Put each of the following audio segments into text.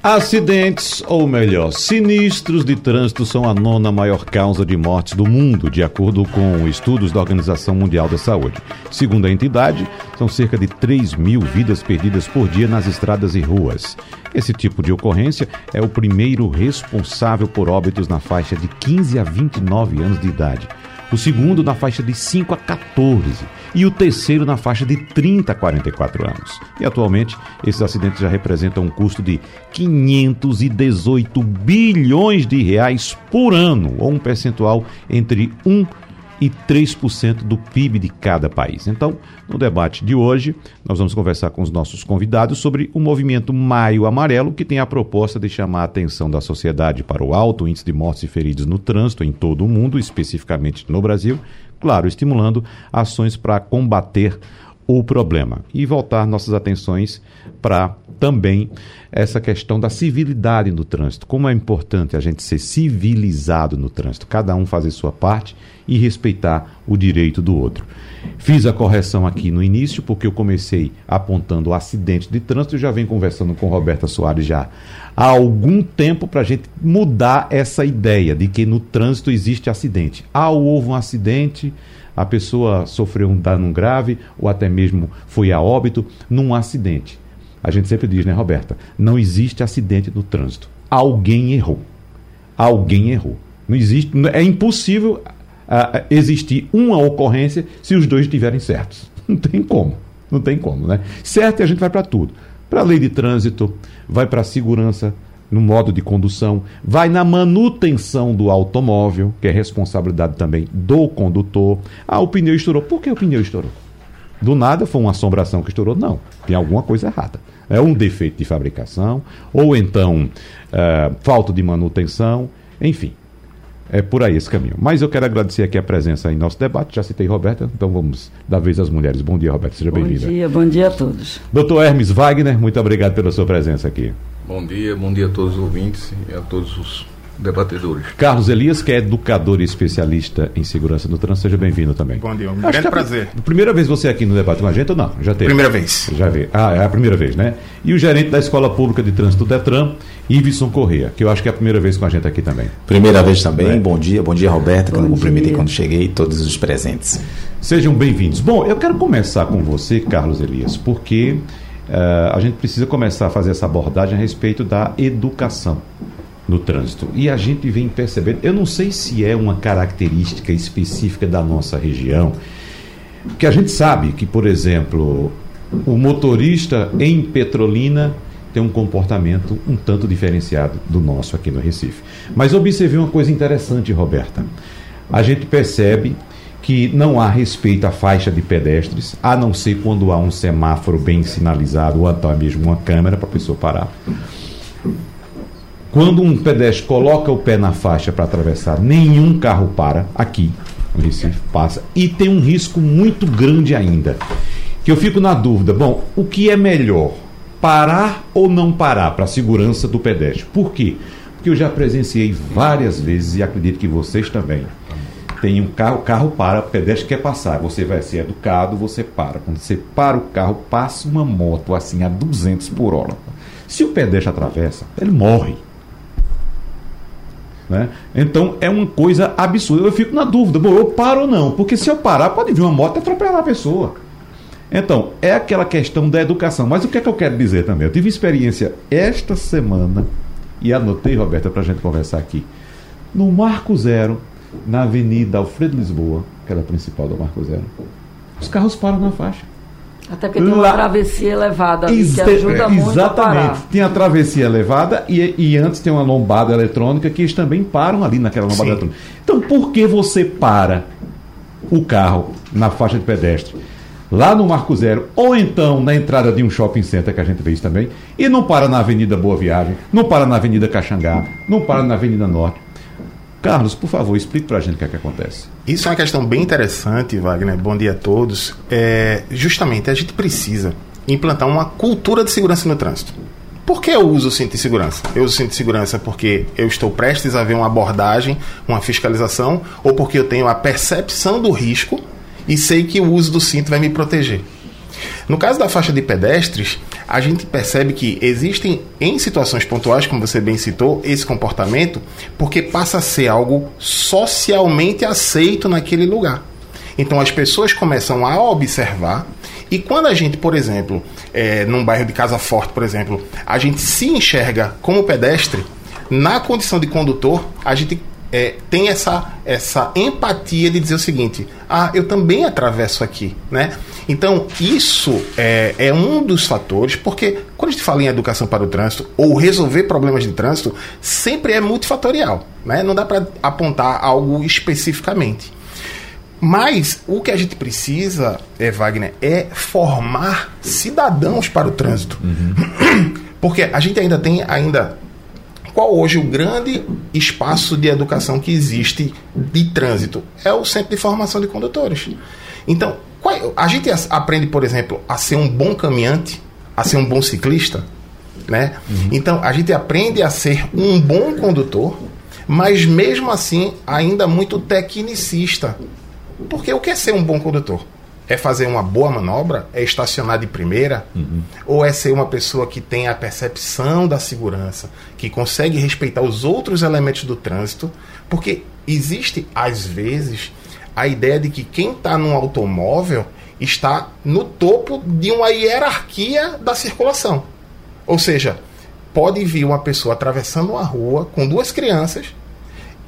Acidentes, ou melhor, sinistros de trânsito são a nona maior causa de mortes do mundo, de acordo com estudos da Organização Mundial da Saúde. Segundo a entidade, são cerca de 3 mil vidas perdidas por dia nas estradas e ruas. Esse tipo de ocorrência é o primeiro responsável por óbitos na faixa de 15 a 29 anos de idade o segundo na faixa de 5 a 14 e o terceiro na faixa de 30 a 44 anos. E atualmente, esses acidentes já representam um custo de 518 bilhões de reais por ano, ou um percentual entre 1 e 3% do PIB de cada país. Então, no debate de hoje, nós vamos conversar com os nossos convidados sobre o movimento Maio Amarelo, que tem a proposta de chamar a atenção da sociedade para o alto índice de mortes e feridos no trânsito em todo o mundo, especificamente no Brasil, claro, estimulando ações para combater o problema e voltar nossas atenções para também essa questão da civilidade no trânsito. Como é importante a gente ser civilizado no trânsito, cada um fazer sua parte e respeitar o direito do outro. Fiz a correção aqui no início, porque eu comecei apontando o acidente de trânsito e já venho conversando com Roberta Soares já há algum tempo para a gente mudar essa ideia de que no trânsito existe acidente. Ah, houve um acidente, a pessoa sofreu um dano grave ou até mesmo foi a óbito num acidente. A gente sempre diz, né, Roberta? Não existe acidente no trânsito. Alguém errou. Alguém errou. Não existe, é impossível uh, existir uma ocorrência se os dois estiverem certos. Não tem como. Não tem como, né? Certo, a gente vai para tudo. Para a lei de trânsito, vai para a segurança no modo de condução, vai na manutenção do automóvel, que é responsabilidade também do condutor. Ah, o pneu estourou. Por que o pneu estourou? Do nada foi uma assombração que estourou? Não. Tem alguma coisa errada. É um defeito de fabricação, ou então é, falta de manutenção, enfim. É por aí esse caminho. Mas eu quero agradecer aqui a presença em nosso debate. Já citei Roberta, então vamos dar vez às mulheres. Bom dia, Roberta. Seja bem-vinda. Bom dia, bom dia a todos. Doutor Hermes Wagner, muito obrigado pela sua presença aqui. Bom dia, bom dia a todos os ouvintes e a todos os debatedores. Carlos Elias, que é educador e especialista em segurança no trânsito, seja bem-vindo também. Bom dia, um grande é prazer. A primeira vez você aqui no debate com a gente ou não? Já teve? Primeira vez. Já vi. Ah, é a primeira vez, né? E o gerente da Escola Pública de Trânsito do Detran, Iveson Correia, que eu acho que é a primeira vez com a gente aqui também. Primeira vez também. É. Bom dia, bom dia Roberta, que eu não cumprimentei quando cheguei, todos os presentes. Sejam bem-vindos. Bom, eu quero começar com você, Carlos Elias, porque uh, a gente precisa começar a fazer essa abordagem a respeito da educação no trânsito. E a gente vem percebendo, eu não sei se é uma característica específica da nossa região, que a gente sabe que, por exemplo, o motorista em Petrolina tem um comportamento um tanto diferenciado do nosso aqui no Recife. Mas observei uma coisa interessante, Roberta. A gente percebe que não há respeito à faixa de pedestres, a não ser quando há um semáforo bem sinalizado ou até mesmo uma câmera para a pessoa parar. Quando um pedestre coloca o pé na faixa para atravessar, nenhum carro para aqui, no Recife passa, e tem um risco muito grande ainda. Que eu fico na dúvida, bom, o que é melhor? Parar ou não parar para a segurança do pedestre? Por quê? Porque eu já presenciei várias vezes e acredito que vocês também. Tem um carro, o carro para, o pedestre quer passar, você vai ser educado, você para. Quando você para o carro, passa uma moto assim a 200 por hora. Se o pedestre atravessa, ele morre. Né? Então é uma coisa absurda. Eu fico na dúvida, bom, eu paro ou não? Porque se eu parar, pode vir uma moto e atropelar a pessoa. Então, é aquela questão da educação. Mas o que é que eu quero dizer também? Eu tive experiência esta semana, e anotei, Roberta, para a gente conversar aqui, no Marco Zero, na Avenida Alfredo Lisboa, que era a principal do Marco Zero. Os carros param na faixa. Até porque tem uma travessia elevada ali, que ajuda é, muito Exatamente. Tem a travessia elevada e, e antes tem uma lombada eletrônica que eles também param ali naquela lombada Sim. eletrônica. Então, por que você para o carro na faixa de pedestre? Lá no Marco Zero, ou então na entrada de um shopping center, que a gente vê isso também, e não para na Avenida Boa Viagem, não para na Avenida Caxangá, não para na Avenida Norte. Carlos, por favor, explique para a gente o que é que acontece. Isso é uma questão bem interessante, Wagner. Bom dia a todos. É, justamente, a gente precisa implantar uma cultura de segurança no trânsito. Por que eu uso o cinto de segurança? Eu uso o cinto de segurança porque eu estou prestes a ver uma abordagem, uma fiscalização, ou porque eu tenho a percepção do risco e sei que o uso do cinto vai me proteger. No caso da faixa de pedestres, a gente percebe que existem, em situações pontuais, como você bem citou, esse comportamento, porque passa a ser algo socialmente aceito naquele lugar. Então as pessoas começam a observar e quando a gente, por exemplo, é, num bairro de Casa Forte, por exemplo, a gente se enxerga como pedestre, na condição de condutor, a gente é, tem essa, essa empatia de dizer o seguinte: ah, eu também atravesso aqui, né? Então, isso é, é um dos fatores, porque quando a gente fala em educação para o trânsito ou resolver problemas de trânsito, sempre é multifatorial, né? Não dá para apontar algo especificamente. Mas o que a gente precisa, é, Wagner, é formar cidadãos para o trânsito. Uhum. Porque a gente ainda tem ainda qual hoje o grande espaço de educação que existe de trânsito? É o centro de formação de condutores. Então, qual, a gente aprende, por exemplo, a ser um bom caminhante, a ser um bom ciclista, né? Uhum. Então, a gente aprende a ser um bom condutor, mas mesmo assim ainda muito tecnicista. Porque o que é ser um bom condutor? É fazer uma boa manobra? É estacionar de primeira? Uhum. Ou é ser uma pessoa que tem a percepção da segurança, que consegue respeitar os outros elementos do trânsito? Porque existe, às vezes, a ideia de que quem está num automóvel está no topo de uma hierarquia da circulação. Ou seja, pode vir uma pessoa atravessando uma rua com duas crianças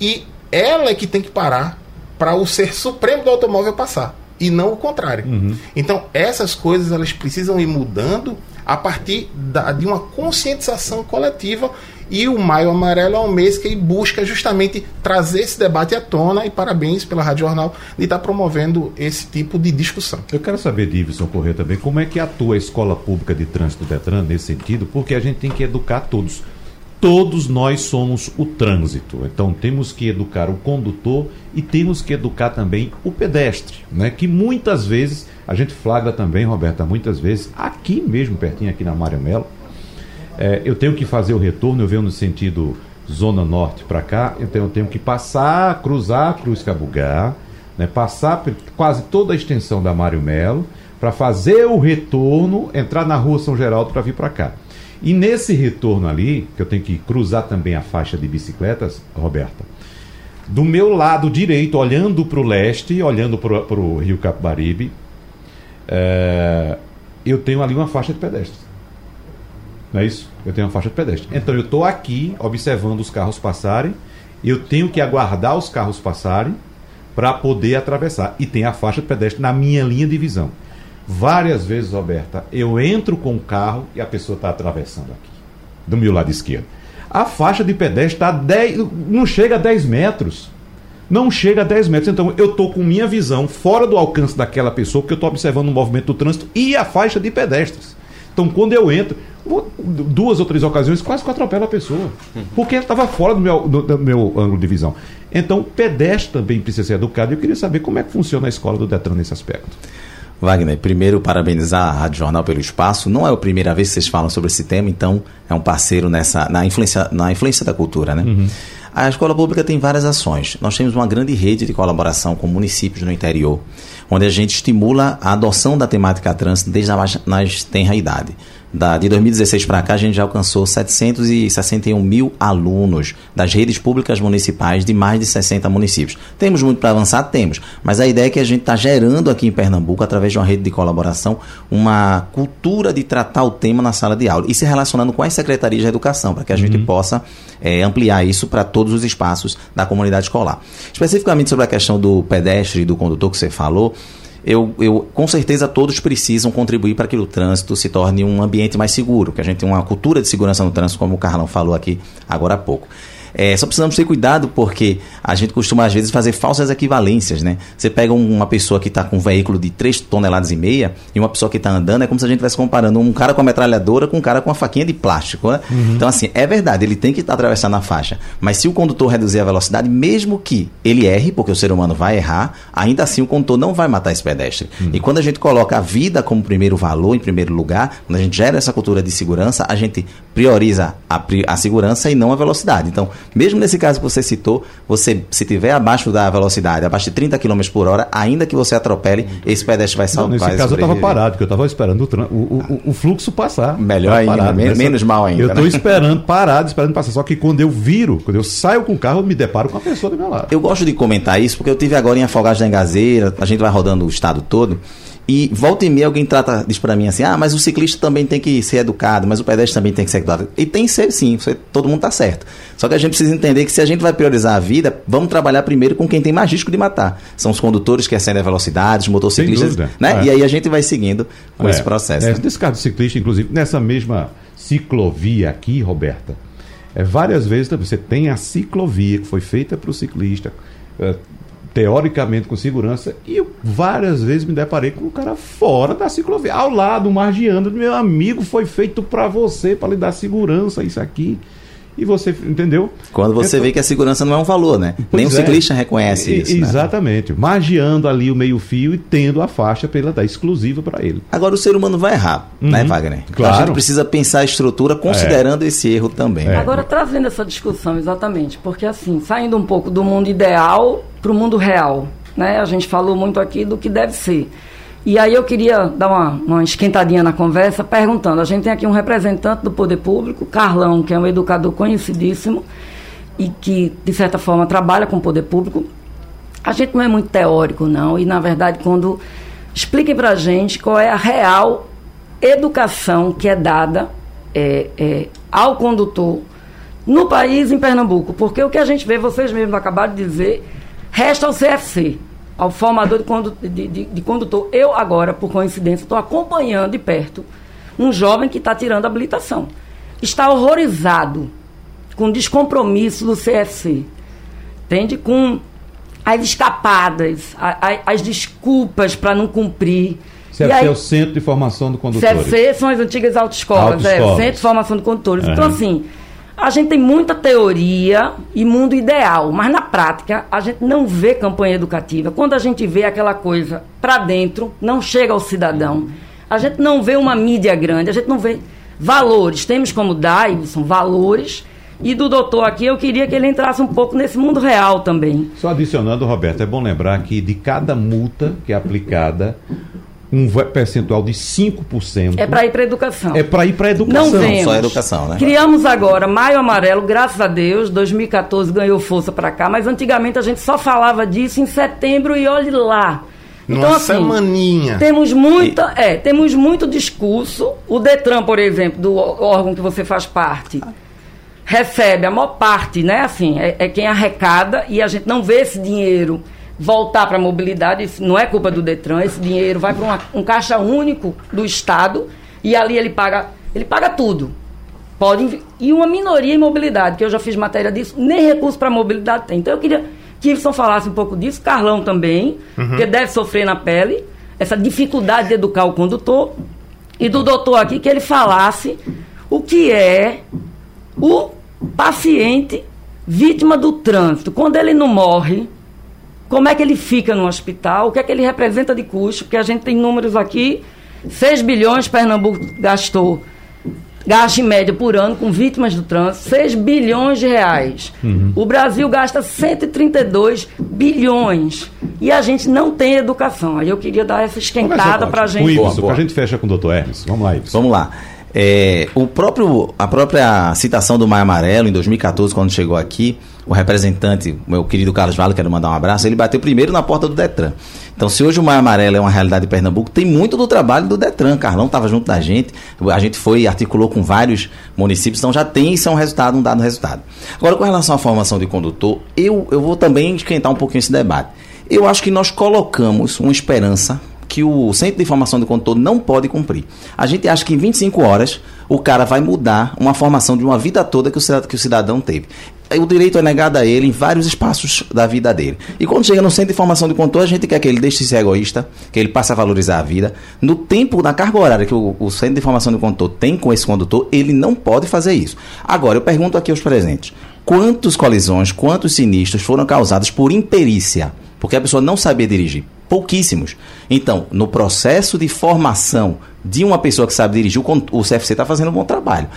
e ela é que tem que parar para o ser supremo do automóvel passar e não o contrário. Uhum. Então, essas coisas elas precisam ir mudando a partir da, de uma conscientização coletiva e o Maio Amarelo é um mês que busca justamente trazer esse debate à tona e parabéns pela Rádio Jornal de estar promovendo esse tipo de discussão. Eu quero saber, Divisson Corrêa, também, como é que atua a Escola Pública de Trânsito Detran nesse sentido, porque a gente tem que educar todos todos nós somos o trânsito. Então temos que educar o condutor e temos que educar também o pedestre, né? Que muitas vezes a gente flagra também, Roberta, muitas vezes aqui mesmo pertinho aqui na Mário Melo, é, eu tenho que fazer o retorno, eu venho no sentido zona norte para cá, então eu tenho que passar, cruzar a Cruz Cabugá, né? Passar por quase toda a extensão da Mário Melo para fazer o retorno, entrar na Rua São Geraldo para vir para cá. E nesse retorno ali, que eu tenho que cruzar também a faixa de bicicletas, Roberta, do meu lado direito, olhando para o leste, olhando para o Rio Capibaribe, é, eu tenho ali uma faixa de pedestres. Não é isso? Eu tenho uma faixa de pedestre. Então eu estou aqui observando os carros passarem, eu tenho que aguardar os carros passarem para poder atravessar. E tem a faixa de pedestre na minha linha de visão. Várias vezes, Roberta, eu entro com o carro e a pessoa está atravessando aqui, do meu lado esquerdo. A faixa de pedestre está 10, não chega a 10 metros. Não chega a 10 metros. Então eu estou com minha visão fora do alcance daquela pessoa, porque eu estou observando o movimento do trânsito e a faixa de pedestres. Então quando eu entro, duas ou três ocasiões, quase que atropelo a pessoa. Porque estava fora do meu, do, do meu ângulo de visão. Então pedestre também precisa ser educado. Eu queria saber como é que funciona a escola do Detran nesse aspecto. Wagner, primeiro parabenizar a Rádio Jornal pelo espaço. Não é a primeira vez que vocês falam sobre esse tema, então é um parceiro nessa na influência, na influência da cultura, né? Uhum. A escola pública tem várias ações. Nós temos uma grande rede de colaboração com municípios no interior, onde a gente estimula a adoção da temática trânsito desde a mais, mais tenra idade. Da, de 2016 para cá, a gente já alcançou 761 mil alunos das redes públicas municipais de mais de 60 municípios. Temos muito para avançar? Temos. Mas a ideia é que a gente está gerando aqui em Pernambuco, através de uma rede de colaboração, uma cultura de tratar o tema na sala de aula e se relacionando com as secretarias de educação, para que a uhum. gente possa é, ampliar isso para todos os espaços da comunidade escolar. Especificamente sobre a questão do pedestre e do condutor que você falou, eu, eu, com certeza todos precisam contribuir para que o trânsito se torne um ambiente mais seguro, que a gente tenha uma cultura de segurança no trânsito, como o Carlão falou aqui agora há pouco. É, só precisamos ter cuidado porque a gente costuma às vezes fazer falsas equivalências, né? Você pega um, uma pessoa que está com um veículo de 3 toneladas e meia e uma pessoa que está andando, é como se a gente estivesse comparando um cara com a metralhadora com um cara com uma faquinha de plástico, né? Uhum. Então, assim, é verdade, ele tem que atravessar na faixa. Mas se o condutor reduzir a velocidade, mesmo que ele erre, porque o ser humano vai errar, ainda assim o condutor não vai matar esse pedestre. Uhum. E quando a gente coloca a vida como primeiro valor, em primeiro lugar, quando a gente gera essa cultura de segurança, a gente prioriza a, a segurança e não a velocidade. Então, mesmo nesse caso que você citou, você se tiver abaixo da velocidade, abaixo de 30 km por hora, ainda que você atropele, esse pedestre vai salvar. Nesse caso eu estava parado, porque eu estava esperando o, o, o, o, fluxo passar. Melhor ainda, parado, menos, menos mal ainda. Eu estou né? esperando, parado, esperando passar. Só que quando eu viro, quando eu saio com o carro, eu me deparo com a pessoa do meu lado. Eu gosto de comentar isso, porque eu tive agora em Afogados da Engazeira, a gente vai rodando o estado todo. E volta e meia alguém trata, diz para mim assim: ah, mas o ciclista também tem que ser educado, mas o pedestre também tem que ser educado. E tem que ser sim, você, todo mundo tá certo. Só que a gente precisa entender que se a gente vai priorizar a vida, vamos trabalhar primeiro com quem tem mais risco de matar. São os condutores que acendem a velocidade, os motociclistas, né? É. E aí a gente vai seguindo com é. esse processo. É. Nesse caso do ciclista, inclusive, nessa mesma ciclovia aqui, Roberta, é, várias vezes você tem a ciclovia que foi feita para o ciclista. Teoricamente com segurança, e eu várias vezes me deparei com o cara fora da ciclovia, ao lado, margeando, meu amigo, foi feito para você, para lhe dar segurança, isso aqui. E você, entendeu? Quando você então, vê que a segurança não é um valor, né? Nem o ciclista reconhece e, isso. Né? Exatamente. Né? Magiando ali o meio-fio e tendo a faixa pela dar exclusiva para ele. Agora o ser humano vai errar, né, uhum. né, Wagner? Claro. A gente precisa pensar a estrutura considerando é. esse erro também. É. Agora, trazendo essa discussão, exatamente, porque assim, saindo um pouco do mundo ideal para o mundo real. Né? A gente falou muito aqui do que deve ser. E aí eu queria dar uma, uma esquentadinha na conversa, perguntando. A gente tem aqui um representante do poder público, Carlão, que é um educador conhecidíssimo e que, de certa forma, trabalha com o poder público. A gente não é muito teórico, não. E, na verdade, quando... Expliquem para a gente qual é a real educação que é dada é, é, ao condutor no país, em Pernambuco. Porque o que a gente vê, vocês mesmos acabaram de dizer Resta ao CFC, ao formador de, de, de, de condutor. Eu agora, por coincidência, estou acompanhando de perto um jovem que está tirando habilitação. Está horrorizado com o descompromisso do CFC. Entende? Com as escapadas, a, a, as desculpas para não cumprir. CFC aí, é o Centro de Formação do Condutor. CFC são as antigas autoescolas, é, o Centro de Formação do Condutores. Uhum. Então, assim, a gente tem muita teoria e mundo ideal, mas na prática a gente não vê campanha educativa. Quando a gente vê aquela coisa para dentro, não chega ao cidadão. A gente não vê uma mídia grande, a gente não vê valores. Temos como Davidson valores. E do doutor aqui, eu queria que ele entrasse um pouco nesse mundo real também. Só adicionando, Roberto, é bom lembrar que de cada multa que é aplicada, um percentual de 5%. É para ir para a educação. É para ir para a educação. Não vemos. Só educação, né? Criamos agora Maio Amarelo, graças a Deus, 2014 ganhou força para cá, mas antigamente a gente só falava disso em setembro e olhe lá. Então, Uma assim, semaninha. Temos muita, é, temos muito discurso. O Detran, por exemplo, do órgão que você faz parte, recebe a maior parte, né? Assim, é, é quem arrecada e a gente não vê esse dinheiro voltar para a mobilidade, não é culpa do Detran, esse dinheiro vai para um caixa único do Estado e ali ele paga, ele paga tudo. Pode, e uma minoria em mobilidade, que eu já fiz matéria disso, nem recurso para mobilidade tem. Então eu queria que Ibson falasse um pouco disso, Carlão também, uhum. que deve sofrer na pele essa dificuldade de educar o condutor, e do doutor aqui que ele falasse o que é o paciente vítima do trânsito. Quando ele não morre, como é que ele fica no hospital, o que é que ele representa de custo, porque a gente tem números aqui, 6 bilhões Pernambuco gastou, gasta em média por ano com vítimas do trânsito, 6 bilhões de reais. Uhum. O Brasil gasta 132 bilhões. E a gente não tem educação. Aí eu queria dar essa esquentada para a gente. Para a gente fecha com o doutor Hermes. Vamos lá, Ives. Vamos lá. É, o próprio, a própria citação do Maio Amarelo, em 2014, quando chegou aqui, o representante, meu querido Carlos Vale, quero mandar um abraço, ele bateu primeiro na porta do Detran. Então, se hoje o Maio Amarelo é uma realidade de Pernambuco, tem muito do trabalho do Detran. Carlão estava junto da gente, a gente foi articulou com vários municípios, então já tem isso é um resultado, um dado resultado. Agora, com relação à formação de condutor, eu, eu vou também esquentar um pouquinho esse debate. Eu acho que nós colocamos uma esperança que o Centro de Informação do Condutor não pode cumprir. A gente acha que em 25 horas o cara vai mudar uma formação de uma vida toda que o cidadão teve. o direito é negado a ele em vários espaços da vida dele. E quando chega no centro de formação de condutor, a gente quer que ele deixe de ser egoísta, que ele passe a valorizar a vida. No tempo, na carga horária que o, o centro de formação de condutor tem com esse condutor, ele não pode fazer isso. Agora, eu pergunto aqui aos presentes: quantas colisões, quantos sinistros foram causados por imperícia? Porque a pessoa não sabia dirigir. Pouquíssimos. Então, no processo de formação de uma pessoa que sabe dirigir, o CFC está fazendo um bom trabalho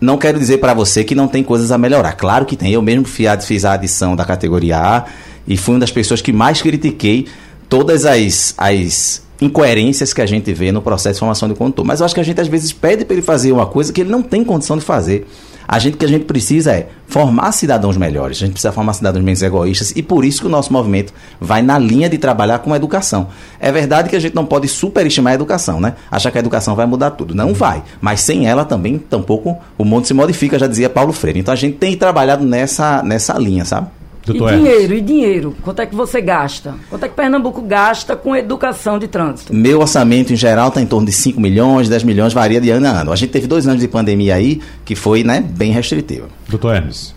não quero dizer para você que não tem coisas a melhorar. Claro que tem. Eu mesmo fiz a adição da categoria A e fui uma das pessoas que mais critiquei todas as, as incoerências que a gente vê no processo de formação de condutor. Mas eu acho que a gente às vezes pede para ele fazer uma coisa que ele não tem condição de fazer. A gente que a gente precisa é formar cidadãos melhores. A gente precisa formar cidadãos menos egoístas e por isso que o nosso movimento vai na linha de trabalhar com a educação. É verdade que a gente não pode superestimar a educação, né? Achar que a educação vai mudar tudo. Não vai. Mas sem ela também, tampouco o mundo se modifica, já dizia Paulo Freire. Então a gente tem trabalhado nessa, nessa linha, sabe? Doutor e dinheiro, e dinheiro? Quanto é que você gasta? Quanto é que Pernambuco gasta com educação de trânsito? Meu orçamento, em geral, está em torno de 5 milhões, 10 milhões, varia de ano a ano. A gente teve dois anos de pandemia aí, que foi né, bem restritivo. Doutor Hermes.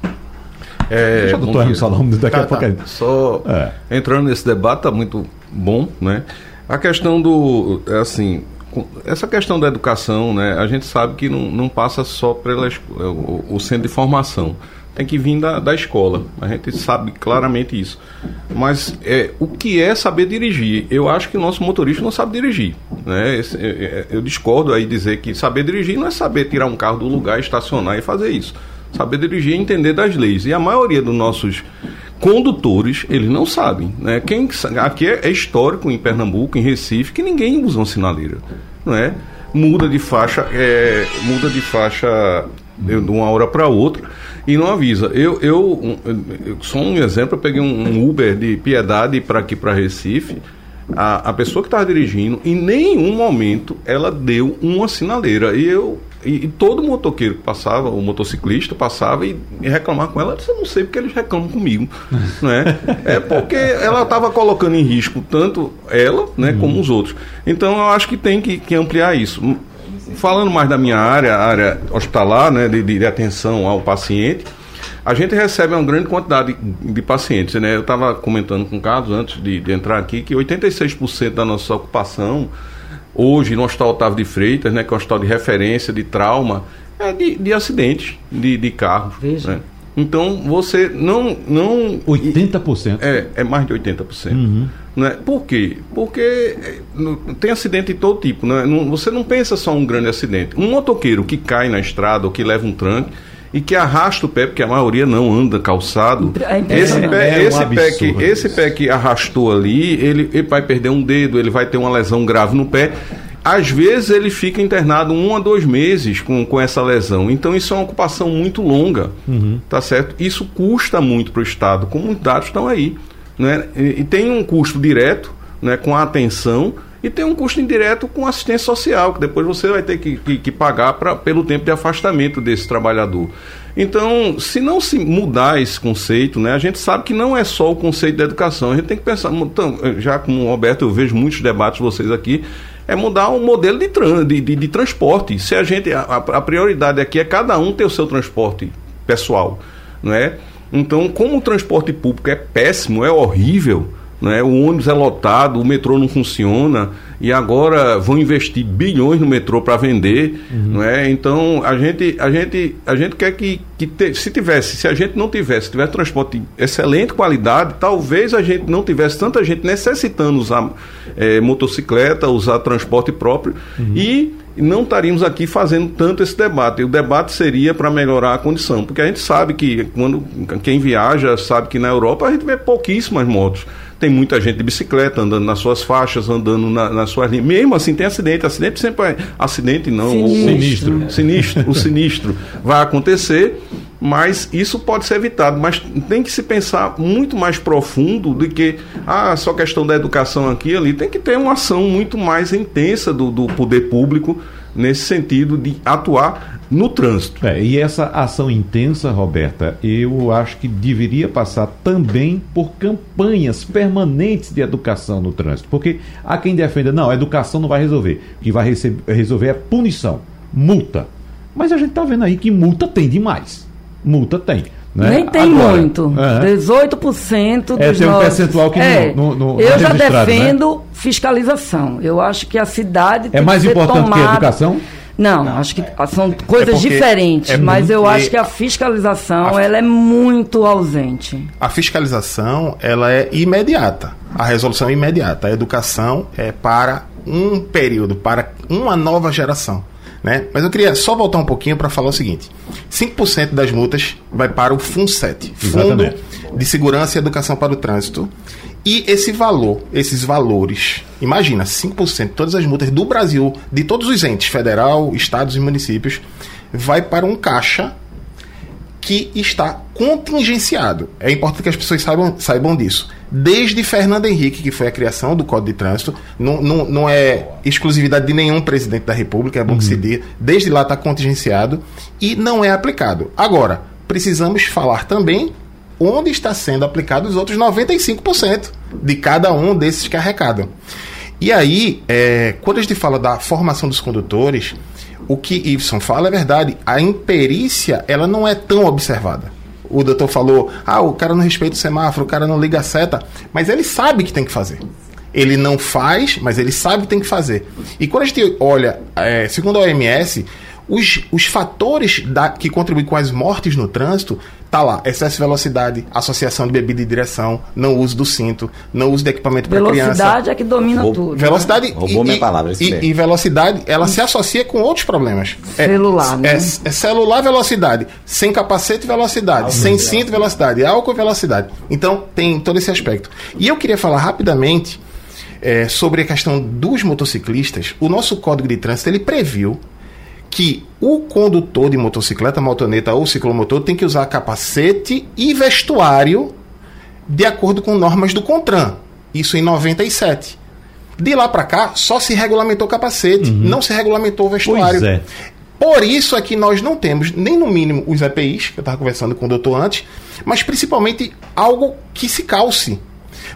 É, Deixa o doutor Hermes falar daqui tá, a pouco. Tá. Só é. entrando nesse debate, está muito bom, né? A questão do, é assim, essa questão da educação, né, a gente sabe que não, não passa só pelo o, o centro de formação tem que vir da, da escola. A gente sabe claramente isso. Mas é, o que é saber dirigir? Eu acho que o nosso motorista não sabe dirigir. Né? É, é, eu discordo aí dizer que saber dirigir não é saber tirar um carro do lugar, estacionar e fazer isso. Saber dirigir é entender das leis. E a maioria dos nossos condutores, eles não sabem. Né? Quem, aqui é, é histórico em Pernambuco, em Recife, que ninguém usa uma sinaleira. Não é? Muda de faixa, é, muda de faixa de uma hora para outra e não avisa. Eu, eu, eu só um exemplo, eu peguei um, Uber de Piedade para aqui para Recife. A, a pessoa que estava dirigindo, em nenhum momento ela deu uma sinaleira. E eu e, e, todo motoqueiro que passava, o motociclista passava e, e reclamava com ela, eu disse, eu não sei porque eles reclamam comigo, né? É porque ela estava colocando em risco tanto ela, né, uhum. como os outros. Então eu acho que tem que, que ampliar isso falando mais da minha área, área hospitalar, né, de, de atenção ao paciente, a gente recebe uma grande quantidade de, de pacientes. Né? Eu estava comentando com o Carlos antes de, de entrar aqui que 86% da nossa ocupação hoje no Hospital Otávio de Freitas, né, que é um hospital de referência de trauma, é de, de acidentes de, de carros. Veja. Né? Então você não. não 80%? É, é mais de 80%. Uhum. Né? Por quê? Porque é, tem acidente de todo tipo. Né? Não, você não pensa só um grande acidente. Um motoqueiro que cai na estrada ou que leva um tranque e que arrasta o pé, porque a maioria não anda calçado. É esse pé, é esse, um pé que, esse pé que arrastou ali, ele, ele vai perder um dedo, ele vai ter uma lesão grave no pé. Às vezes ele fica internado um a dois meses com, com essa lesão. Então isso é uma ocupação muito longa, uhum. tá certo? Isso custa muito para o Estado, como os dados estão aí. Né? E, e tem um custo direto né, com a atenção e tem um custo indireto com assistência social, que depois você vai ter que, que, que pagar pra, pelo tempo de afastamento desse trabalhador. Então, se não se mudar esse conceito, né, a gente sabe que não é só o conceito da educação, a gente tem que pensar, então, já como o Roberto, eu vejo muitos debates de vocês aqui, é mudar o modelo de, de, de, de transporte. Se a gente, a, a, prioridade aqui é cada um ter o seu transporte pessoal, não é? Então, como o transporte público é péssimo, é horrível, né? O ônibus é lotado, o metrô não funciona e agora vão investir bilhões no metrô para vender, uhum. não é? Então a gente a gente a gente quer que, que te, se tivesse, se a gente não tivesse, se tivesse transporte de excelente qualidade, talvez a gente não tivesse tanta gente necessitando usar é, motocicleta, usar transporte próprio uhum. e não estaríamos aqui fazendo tanto esse debate. O debate seria para melhorar a condição, porque a gente sabe que quando quem viaja sabe que na Europa a gente vê pouquíssimas motos tem muita gente de bicicleta andando nas suas faixas, andando na, nas suas linhas. Mesmo assim, tem acidente. Acidente sempre é acidente, não. Sinistro. O, sinistro. o sinistro vai acontecer, mas isso pode ser evitado. Mas tem que se pensar muito mais profundo do que ah, só questão da educação aqui e ali. Tem que ter uma ação muito mais intensa do, do poder público nesse sentido de atuar no trânsito. É, e essa ação intensa, Roberta, eu acho que deveria passar também por campanhas permanentes de educação no trânsito. Porque há quem defenda, não, a educação não vai resolver. O que vai resolver é punição, multa. Mas a gente está vendo aí que multa tem demais. Multa tem. Né? Nem tem Agora, muito. é. 18% dos É, tem um nossos- percentual que não- é, não- não- Eu não já né? defendo fiscalização. Eu acho que a cidade É tem mais que ser importante que a tomada- educação? Não, acho que são coisas porque diferentes, é mas eu acho que a fiscalização A- ela é muito ausente. A fiscalização ela é imediata. A resolução é imediata. A educação é para um período, para uma nova geração. Né? Mas eu queria só voltar um pouquinho para falar o seguinte: 5% das multas vai para o FUNSET, Fundo Exatamente. de Segurança e Educação para o Trânsito. E esse valor, esses valores, imagina, 5% de todas as multas do Brasil, de todos os entes, federal, estados e municípios, vai para um caixa que está contingenciado. É importante que as pessoas saibam, saibam disso. Desde Fernando Henrique, que foi a criação do Código de Trânsito, não, não, não é exclusividade de nenhum presidente da República, é bom que se diga. Desde lá está contingenciado e não é aplicado. Agora, precisamos falar também onde está sendo aplicado os outros 95% de cada um desses que arrecadam. E aí, é, quando a gente fala da formação dos condutores, o que Ibson fala é verdade. A imperícia, ela não é tão observada. O doutor falou, ah, o cara não respeita o semáforo, o cara não liga a seta, mas ele sabe que tem que fazer. Ele não faz, mas ele sabe que tem que fazer. E quando a gente olha, é, segundo a OMS, os, os fatores da- que contribuem com as mortes no trânsito, tá lá, excesso de velocidade, associação de bebida e direção, não uso do cinto, não uso de equipamento para criança. Velocidade é que domina Vou- tudo. Velocidade Roubou e, minha e- palavra, e, e velocidade, ela se associa com outros problemas. É- Celular, né? é, é celular, velocidade. Sem capacete, velocidade. sem cinto, velocidade. Álcool, velocidade. Então, tem todo esse aspecto. E eu queria falar rapidamente é, sobre a questão dos motociclistas. O nosso Código de Trânsito, ele previu que o condutor de motocicleta, motoneta ou ciclomotor tem que usar capacete e vestuário de acordo com normas do CONTRAN. Isso em 97. De lá para cá, só se regulamentou capacete, não se regulamentou o vestuário. Pois é. Por isso é que nós não temos, nem no mínimo, os EPIs, que eu estava conversando com o doutor antes, mas principalmente algo que se calce.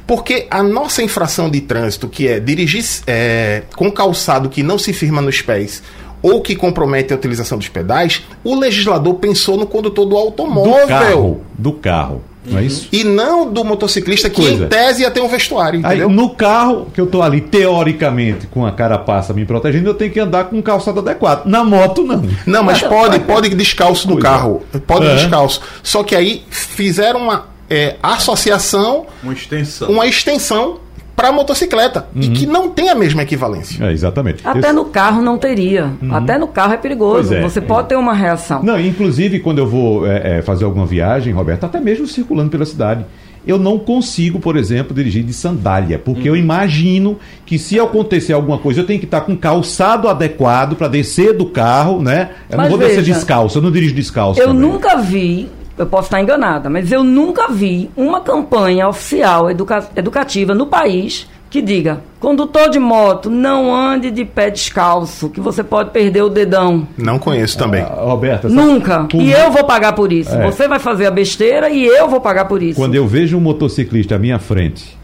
Porque a nossa infração de trânsito, que é dirigir é, com calçado que não se firma nos pés ou que compromete a utilização dos pedais, o legislador pensou no condutor do Do automóvel. carro. Do carro. Não é isso? E não do motociclista que, Coisa. em tese, ia ter um vestuário, Aí, entendeu? no carro, que eu tô ali, teoricamente, com a carapaça me protegendo, eu tenho que andar com um calçado adequado. Na moto, não. Não, mas pode, pode descalço no é. carro. Pode É. descalço. Só que aí fizeram uma é, associação, Uma extensão. uma extensão para motocicleta. E Uhum. que não tem a mesma equivalência. É, exatamente. Até Eu- no carro não teria. Até no carro é perigoso. É. Você pode ter uma reação. Não, inclusive quando eu vou é, é, fazer alguma viagem, Roberto, até mesmo circulando pela cidade, eu não consigo, por exemplo, dirigir de sandália, porque eu imagino que se acontecer alguma coisa, eu tenho que estar com calçado adequado para descer do carro, né? Eu Mas não vou descer veja, descalço, eu não dirijo descalço. Eu também. nunca vi, eu posso estar enganada, mas eu nunca vi uma campanha oficial educa- educativa no país que diga: condutor de moto, não ande de pé descalço, que você pode perder o dedão. Não conheço também. Ah, Roberta, Nunca. por- E eu vou pagar por isso. É. Você vai fazer a besteira e eu vou pagar por isso. Quando eu vejo um motociclista à minha frente,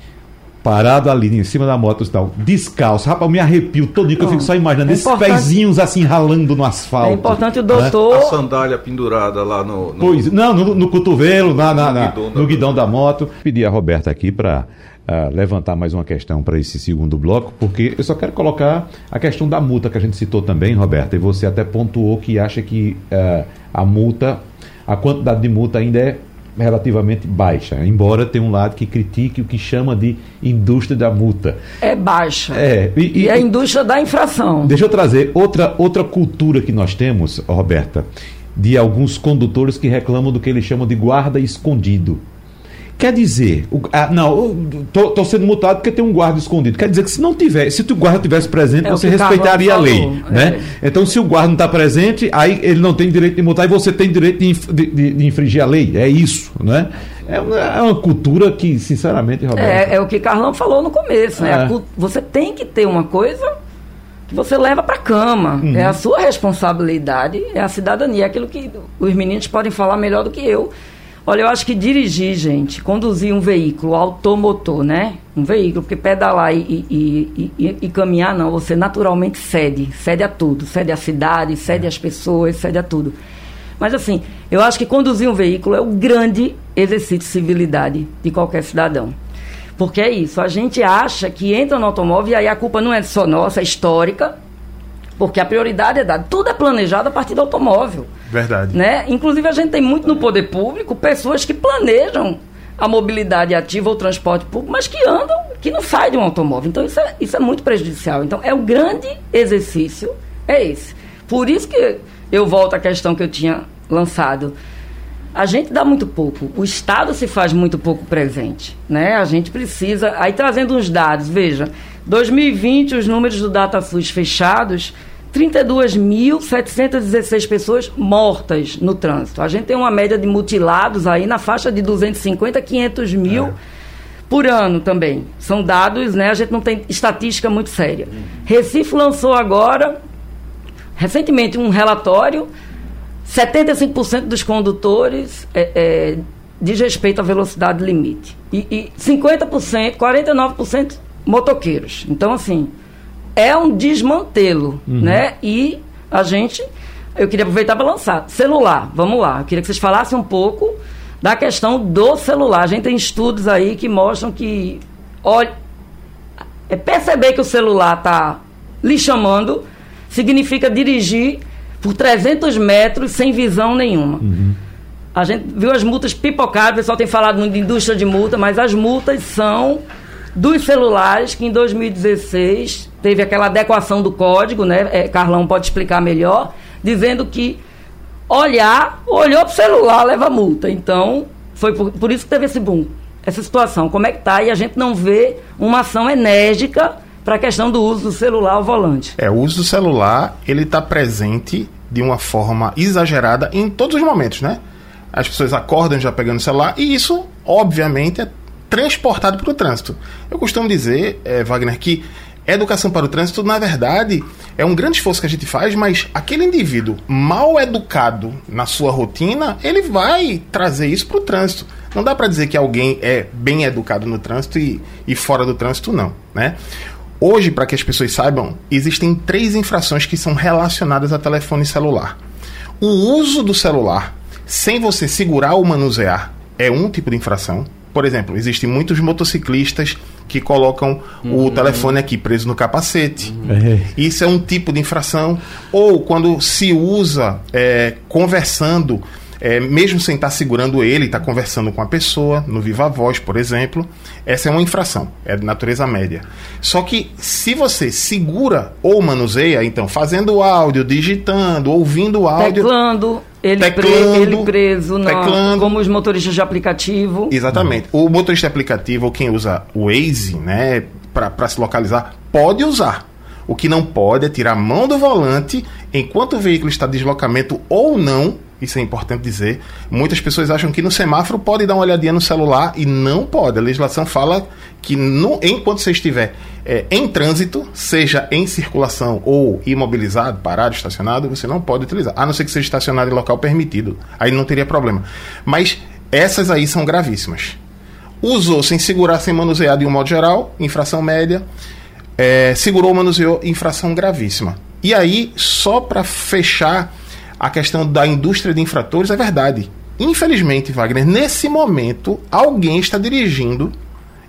parado ali em cima da moto e tal, descalço, rapaz, eu me arrepio todinho, que eu fico só imaginando É esses pezinhos assim ralando no asfalto. É importante o né? doutor. A sandália pendurada lá no. no- Pois, não, no, no cotovelo, na, na- No na- guidão da no guidão da moto. Pedi a Roberta aqui para levantar mais uma questão para esse segundo bloco, porque eu só quero colocar a questão da multa que a gente citou também, Roberta, e você até pontuou que acha que ah, a multa, a quantidade de multa ainda é relativamente baixa, embora tenha um lado que critique o que chama de indústria da multa. É baixa. É, e- e, e- a indústria da infração. Deixa eu trazer outra, outra cultura que nós temos, Roberta, de alguns condutores que reclamam do que eles chamam de guarda escondido. Quer dizer, o- ah, não, tô, tô sendo multado porque tem um guarda escondido. Quer dizer que se não tiver, se o guarda tivesse presente, É você respeitaria a lei, falou, né? Então, se o guarda não está presente, aí ele não tem direito de multar e você tem direito de, inf- de- de- de infringir a lei. É isso, né? É uma, é uma cultura que, sinceramente, Roberto. É, é o que Carlão falou no começo, né? É. Você tem que ter uma coisa que você leva para cama. Uhum. É a sua responsabilidade, é a cidadania, é aquilo que os meninos podem falar melhor do que eu. Olha, eu acho que dirigir, gente, conduzir um veículo automotor, né? Um veículo, porque pedalar e, e, e- e- caminhar, não, você naturalmente cede. Cede a tudo. Cede à cidade, cede às pessoas, cede a tudo. Mas assim, eu acho que conduzir um veículo é o grande exercício de civilidade de qualquer cidadão. Porque é isso, a gente acha que entra no automóvel e aí a culpa não é só nossa, é histórica, porque a prioridade é dada. Tudo é planejado a partir do automóvel. Verdade. Né? Inclusive, a gente tem muito no poder público pessoas que planejam a mobilidade ativa ou transporte público, mas que andam, que não saem de um automóvel. Então, isso é, isso é muito prejudicial. Então, é o grande exercício, é esse. Por isso que eu volto à questão que eu tinha lançado. A gente dá muito pouco, o Estado se faz muito pouco presente, né? A gente precisa, aí trazendo uns dados, veja, 2020 os números do DataSUS fechados 32.716 pessoas mortas no trânsito. A gente tem uma média de mutilados aí na faixa de 250 a 500 mil é. por ano também. São dados, né? A gente não tem estatística muito séria. Recife lançou agora, recentemente, um relatório. 75% dos condutores é, é, diz respeito à velocidade limite. E, e 50%, 49% motoqueiros. Então, assim, é um desmantelo, uhum. né? E a gente, eu queria aproveitar para lançar celular. Vamos lá. Eu queria que vocês falassem um pouco da questão do celular. A gente tem estudos aí que mostram que, olha, é perceber que o celular está lhe chamando significa dirigir por 300 metros sem visão nenhuma. Uhum. A gente viu as multas pipocadas, o pessoal tem falado muito de indústria de multa, mas as multas são dos celulares que em 2016 teve aquela adequação do código, né? É, Carlão pode explicar melhor, dizendo que olhar, olhou para o celular, leva multa. Então, foi por, por, isso que teve esse boom, essa situação. Como é que tá? E a gente não vê uma ação enérgica para a questão do uso do celular ao volante. É, o uso do celular, ele está presente de uma forma exagerada em todos os momentos, né? As pessoas acordam já pegando o celular e isso, obviamente, é transportado para o trânsito. Eu costumo dizer, é, Wagner, que educação para o trânsito, na verdade, é um grande esforço que a gente faz, mas aquele indivíduo mal educado na sua rotina, ele vai trazer isso para o trânsito. Não dá para dizer que alguém é bem educado no trânsito e, e fora do trânsito, não. Né? Hoje, para que as pessoas saibam, existem três infrações que são relacionadas a telefone celular. O uso do celular sem você segurar ou manusear é um tipo de infração. Por exemplo, existem muitos motociclistas que colocam uhum. o telefone aqui preso no capacete. Uhum. Isso é um tipo de infração. Ou quando se usa é, conversando, é, mesmo sem estar segurando ele, está conversando com a pessoa, no viva voz, por exemplo, essa é uma infração, é de natureza média. Só que se você segura ou manuseia, então fazendo áudio, digitando, ouvindo áudio. Teclando ele, teclando, pre, ele preso na, como os motoristas de aplicativo. Exatamente. O motorista de aplicativo, ou quem usa o Waze, né, para se localizar, pode usar. O que não pode é tirar a mão do volante enquanto o veículo está em deslocamento ou não. Isso é importante dizer. Muitas pessoas acham que no semáforo pode dar uma olhadinha no celular e não pode. A legislação fala que no, enquanto você estiver é, em trânsito, seja em circulação ou imobilizado, parado, estacionado, você não pode utilizar. A não ser que seja estacionado em local permitido. Aí não teria problema. Mas essas aí são gravíssimas. Usou sem segurar, sem manusear de um modo geral, infração média. É, segurou, manuseou, infração gravíssima. E aí, só para fechar a questão da indústria de infratores, é verdade. Infelizmente, Wagner, nesse momento, alguém está dirigindo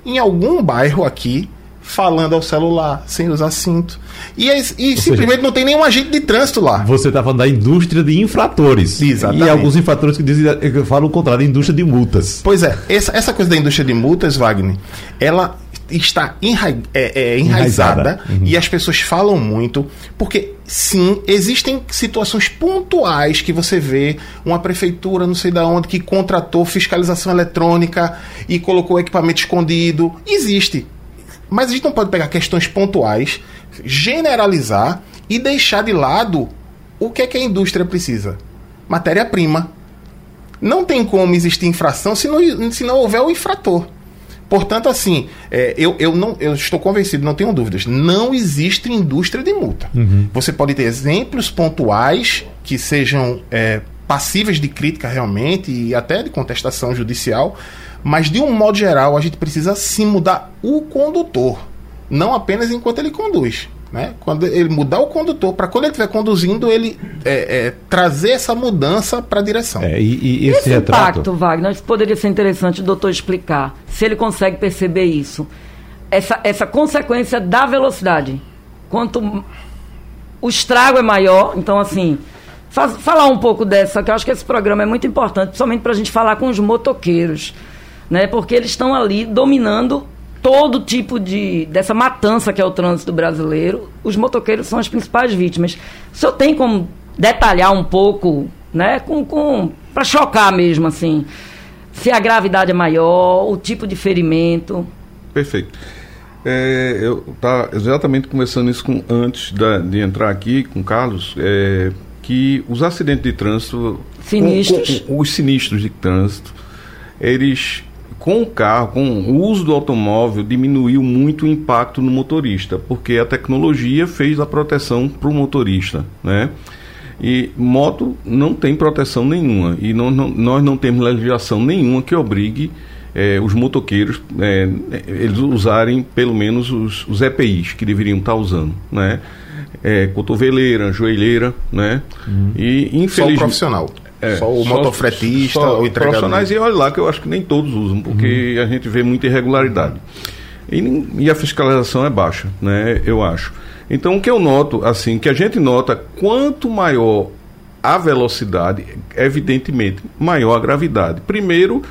em algum bairro aqui falando ao celular, sem usar cinto. E, e simplesmente seja, não tem nenhum agente de trânsito lá. Você está falando da indústria de infratores. Exatamente. E alguns infratores que dizem, que falam o contrário, da indústria de multas. Pois é, essa, essa coisa da indústria de multas, Wagner, ela está enra é, é, enraizada, enraizada. Uhum. e as pessoas falam muito, porque sim, existem situações pontuais que você vê uma prefeitura, não sei da onde, que contratou fiscalização eletrônica e colocou equipamento escondido. Existe. Mas a gente não pode pegar questões pontuais, generalizar e deixar de lado o que é que a indústria precisa. Matéria-prima. Não tem como existir infração se não, se não houver o infrator. Portanto, assim, é, eu, eu, não, eu estou convencido, não tenho dúvidas, não existe indústria de multa. Uhum. Você pode ter exemplos pontuais que sejam é, passíveis de crítica realmente e até de contestação judicial, mas de um modo geral a gente precisa sim mudar o condutor, não apenas enquanto ele conduz. Né? Quando ele mudar o condutor, para quando ele estiver conduzindo, ele é, é, trazer essa mudança para a direção. É, e, e esse, esse retrato... impacto, Wagner, poderia ser interessante o doutor explicar, se ele consegue perceber isso. Essa, essa consequência da velocidade. Quanto o estrago é maior, então assim, faz, falar um pouco dessa, que eu acho que esse programa é muito importante, principalmente para a gente falar com os motoqueiros, né? Porque eles estão ali dominando todo tipo de dessa matança que é o trânsito brasileiro. Os motoqueiros são as principais vítimas. O senhor tem como detalhar um pouco, né, com, com para chocar mesmo assim, se a gravidade é maior, o tipo de ferimento? Perfeito. É, eu estava exatamente conversando isso com, antes da, de entrar aqui com o Carlos, é, que os acidentes de trânsito, sinistros, com, com, os sinistros de trânsito, eles com o carro, com o uso do automóvel, diminuiu muito o impacto no motorista, porque a tecnologia fez a proteção para o motorista, né? E moto não tem proteção nenhuma e não, não, nós não temos legislação nenhuma que obrigue eh, os motoqueiros eh, eles usarem pelo menos os, os EPIs que deveriam estar usando, né? É, cotoveleira, joelheira, né? Uhum. E infelizmente só o profissional. É, só o motofretista ou o entregador. Profissionais, e olha lá que eu acho que nem todos usam, porque uhum. a gente vê muita irregularidade. E, e, a fiscalização é baixa, né? Eu acho. Então, o que eu noto, assim, que a gente nota, quanto maior a velocidade, evidentemente, maior a gravidade. Primeiro,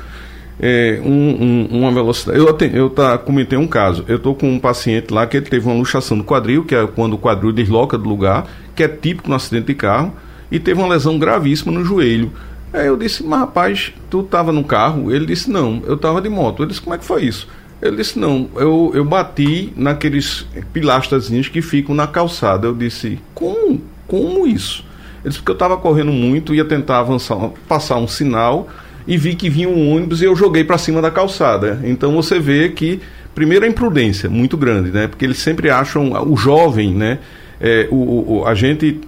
é, um, um, uma velocidade. Eu, eu tá, comentei um caso. Eu estou com um paciente lá que ele teve uma luxação do quadril, que é quando o quadril desloca do lugar, que é típico no acidente de carro e teve uma lesão gravíssima no joelho. Aí eu disse, mas rapaz, tu estava no carro? Ele disse, não, eu estava de moto. Eu disse, como é que foi isso? Ele disse, não, eu, eu bati naqueles pilastrazinhos que ficam na calçada. Eu disse, como? Como isso? Ele disse, porque eu estava correndo muito, ia tentar avançar, passar um sinal e vi que vinha um ônibus e eu joguei para cima da calçada. Então você vê que, primeiro, a imprudência muito grande, né? Porque eles sempre acham, o jovem, né? É, o, o, a gente,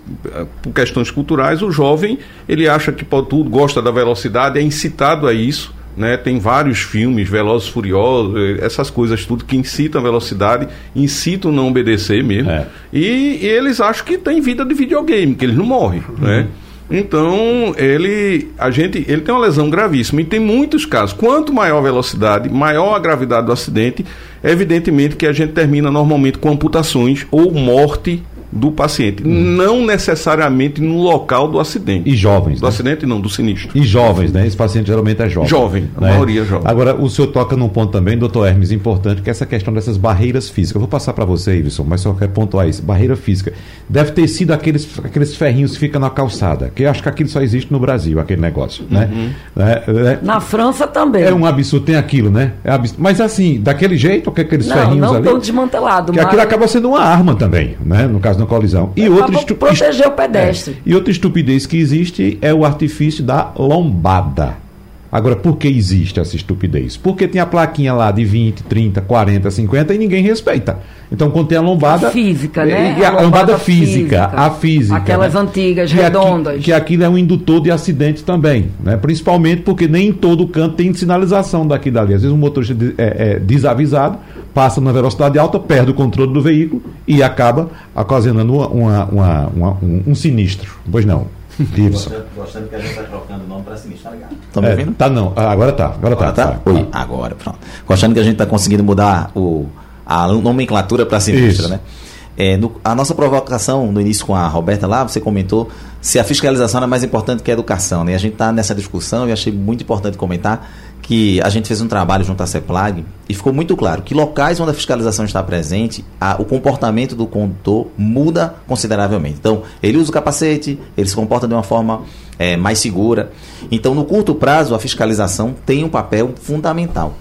por questões culturais, o jovem ele acha que pode tudo, gosta da velocidade, é incitado a isso. Né, tem vários filmes, Velozes Furiosos, é, essas coisas tudo que incitam a velocidade, incitam não obedecer mesmo. É. E, e, eles acham que tem vida de videogame, que eles não morrem, uhum. né? Então, ele, a gente, ele tem uma lesão gravíssima e tem muitos casos. Quanto maior a velocidade, maior a gravidade do acidente, evidentemente que a gente termina normalmente com amputações ou morte do paciente, uhum. não necessariamente no local do acidente. E jovens. Do né? acidente não, do sinistro. E jovens, né? Esse paciente geralmente é jovem. Jovem, a né? maioria é jovem. Agora, o senhor toca num ponto também, doutor Hermes, importante, que é essa questão dessas barreiras físicas. Eu vou passar para você, Iverson, mas só quero pontuar isso. Barreira física. Deve ter sido aqueles, aqueles ferrinhos que ficam na calçada, que eu acho que aquilo só existe no Brasil, aquele negócio, né? Uhum. É, é, na França também. É um absurdo, tem aquilo, né? É absurdo. Mas assim, daquele jeito, que aqueles não, ferrinhos não ali... Não, tão desmantelado. Que mas... aquilo acaba sendo uma arma também, né? No caso da colisão. E outro outra proteger o pedestre. É. E outra estupidez que existe é o artifício da lombada. Agora, por que existe essa estupidez? Porque tem a plaquinha lá de 20, 30, 40, 50 e ninguém respeita. Então, quando tem a lombada. A física, né? E a, a lombada, lombada física, física, a física. Aquelas né? antigas, que redondas. Aqui, que aquilo é um indutor de acidente também. Né? Principalmente porque nem em todo canto tem sinalização daqui e dali. Às vezes, um motorista é, é desavisado passa na velocidade alta, perde o controle do veículo e acaba ocasionando uma, uma, uma, um, um sinistro. Pois não. Gostando, gostando que a gente está trocando o nome para sinistro, tá ligado? Tá me é, ouvindo? Tá não, ah, agora tá. Agora, agora tá. tá? Oi, agora, pronto. Gostando que a gente está conseguindo mudar o, a nomenclatura para sinistro, Isso. né? É, no, a nossa provocação no início com a Roberta lá, você comentou se a fiscalização era mais importante que a educação. Né? A gente está nessa discussão e achei muito importante comentar que a gente fez um trabalho junto à CEPLAG e ficou muito claro que locais onde a fiscalização está presente, a, o comportamento do condutor muda consideravelmente. Então, ele usa o capacete, ele se comporta de uma forma é, mais segura. Então, no curto prazo, a fiscalização tem um papel fundamental.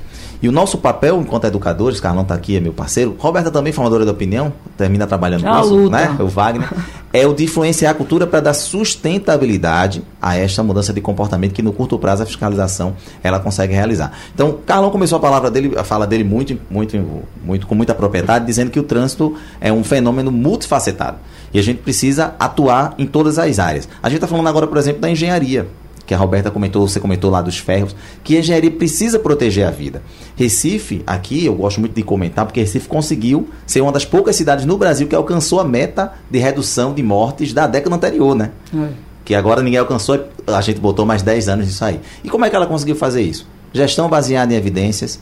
E o nosso papel enquanto educadores, Carlão está aqui, é meu parceiro, Roberta também formadora de opinião, termina trabalhando com isso, né? O Wagner, é o de influenciar a cultura para dar sustentabilidade a esta mudança de comportamento que no curto prazo a fiscalização ela consegue realizar. Então, Carlão começou a palavra dele, a fala dele muito, muito, muito com muita propriedade, dizendo que o trânsito é um fenômeno multifacetado e a gente precisa atuar em todas as áreas. A gente está falando agora, por exemplo, da engenharia que a Roberta comentou, você comentou lá dos ferros, que a engenharia precisa proteger a vida. Recife, aqui eu gosto muito de comentar, porque Recife conseguiu ser uma das poucas cidades no Brasil que alcançou a meta de redução de mortes da década anterior, né? É. Que agora ninguém alcançou, a gente botou mais 10 anos nisso aí. E como é que ela conseguiu fazer isso? Gestão baseada em evidências,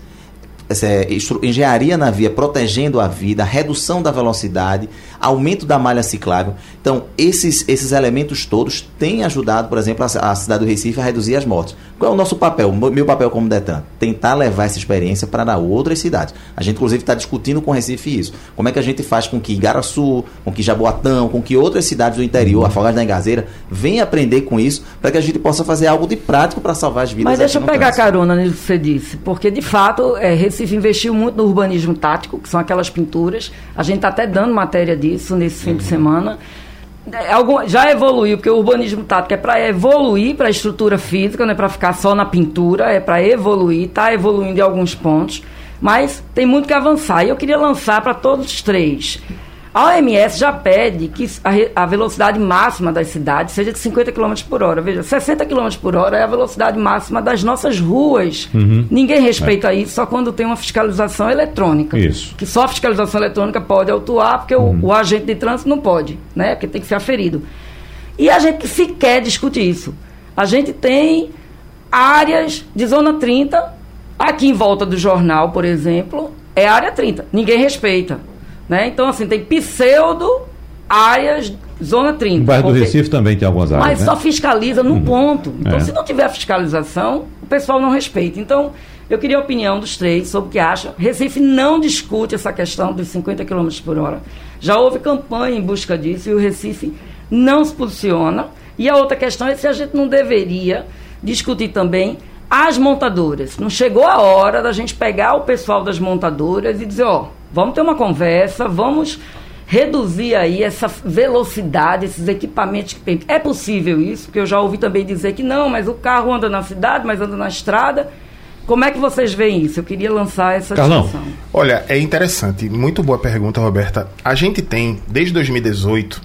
é, engenharia na via protegendo a vida, redução da velocidade, aumento da malha ciclável. Então, esses, esses elementos todos têm ajudado, por exemplo, a, a cidade do Recife a reduzir as mortes. Qual é o nosso papel? Meu papel como Detan? Tentar levar essa experiência para outras cidades. A gente, inclusive, está discutindo com o Recife isso. Como é que a gente faz com que Igaraçu, com que Jaboatão, com que outras cidades do interior, Afogados da Engazeira, venham aprender com isso, para que a gente possa fazer algo de prático para salvar as vidas. Mas deixa eu pegar carona nisso que você disse, porque, de fato, é, Recife investiu muito no urbanismo tático, que são aquelas pinturas. A gente está até dando matéria disso nesse fim de semana. É, algum, já evoluiu, porque o urbanismo tático é para evoluir para a estrutura física, não é para ficar só na pintura, é para evoluir, está evoluindo em alguns pontos, mas tem muito que avançar. E eu queria lançar para todos os três a OMS já pede que a, a, velocidade máxima das cidades seja de 50 km por hora. Veja, 60 km por hora é a velocidade máxima das nossas ruas. Uhum. Ninguém respeita é. isso só quando tem uma fiscalização eletrônica. Isso. Que só a fiscalização eletrônica pode autuar, porque uhum. o, o, agente de trânsito não pode, né? Porque tem que ser aferido. E a gente sequer discute isso. A gente tem áreas de zona 30, aqui em volta do jornal, por exemplo, é área 30. Ninguém respeita. Né? Então, assim, tem pseudo áreas, zona 30. O bairro do Recife também tem algumas áreas. Mas né? só fiscaliza num uhum. ponto. Então, é. se não tiver fiscalização, o pessoal não respeita. Então, eu queria a opinião dos três sobre o que acha. Recife não discute essa questão dos 50 km por hora. Já houve campanha em busca disso e o Recife não se posiciona. E a outra questão é se a gente não deveria discutir também as montadoras. Não chegou a hora da gente pegar o pessoal das montadoras e dizer, ó, Vamos ter uma conversa, vamos reduzir aí essa velocidade, esses equipamentos que tem. É possível isso, porque eu já ouvi também dizer que não, mas o carro anda na cidade, mas anda na estrada. Como é que vocês veem isso? Eu queria lançar essa Carlão. discussão. Olha, é interessante, muito boa pergunta, Roberta. A gente tem, desde 2018,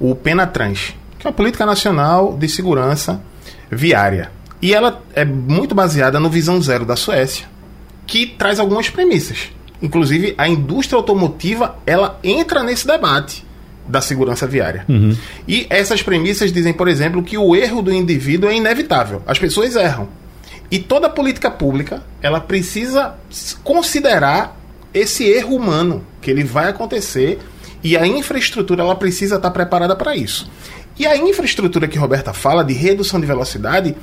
o Penatrans, que é uma política nacional de segurança viária. E ela é muito baseada no Visão Zero da Suécia, que traz algumas premissas. Inclusive, a indústria automotiva ela entra nesse debate da segurança viária. Uhum. E essas premissas dizem, por exemplo, que o erro do indivíduo é inevitável. As pessoas erram. E toda política pública ela precisa considerar esse erro humano que ele vai acontecer e a infraestrutura ela precisa estar preparada para isso. E a infraestrutura que Roberta fala de redução de velocidade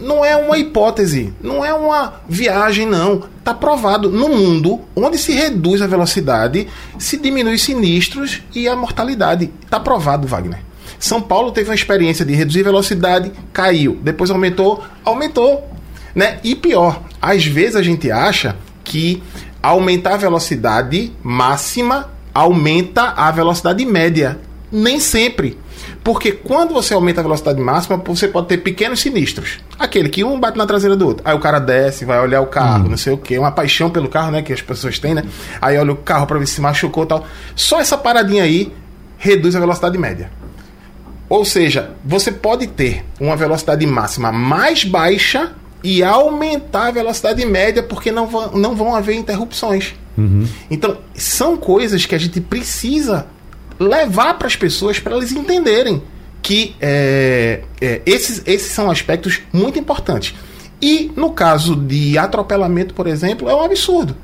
não é uma hipótese, não é uma viagem, não. Está provado. No mundo, onde se reduz a velocidade, se diminui sinistros e a mortalidade. Está provado, Wagner. São Paulo teve uma experiência de reduzir velocidade, caiu. Depois aumentou, aumentou. Né? E pior, às vezes a gente acha que aumentar a velocidade máxima aumenta a velocidade média. Nem sempre. Porque quando você aumenta a velocidade máxima, você pode ter pequenos sinistros. Aquele que um bate na traseira do outro. Aí o cara desce, vai olhar o carro, hum. não sei o quê. Uma paixão pelo carro, né? Que as pessoas têm, né? Aí olha o carro para ver se machucou e tal. Só essa paradinha aí reduz a velocidade média. Ou seja, você pode ter uma velocidade máxima mais baixa e aumentar a velocidade média porque não vão, não vão haver interrupções. Uhum. Então, são coisas que a gente precisa levar para as pessoas para elas entenderem que é, é, esses, esses são aspectos muito importantes. E no caso de atropelamento, por exemplo, é um absurdo.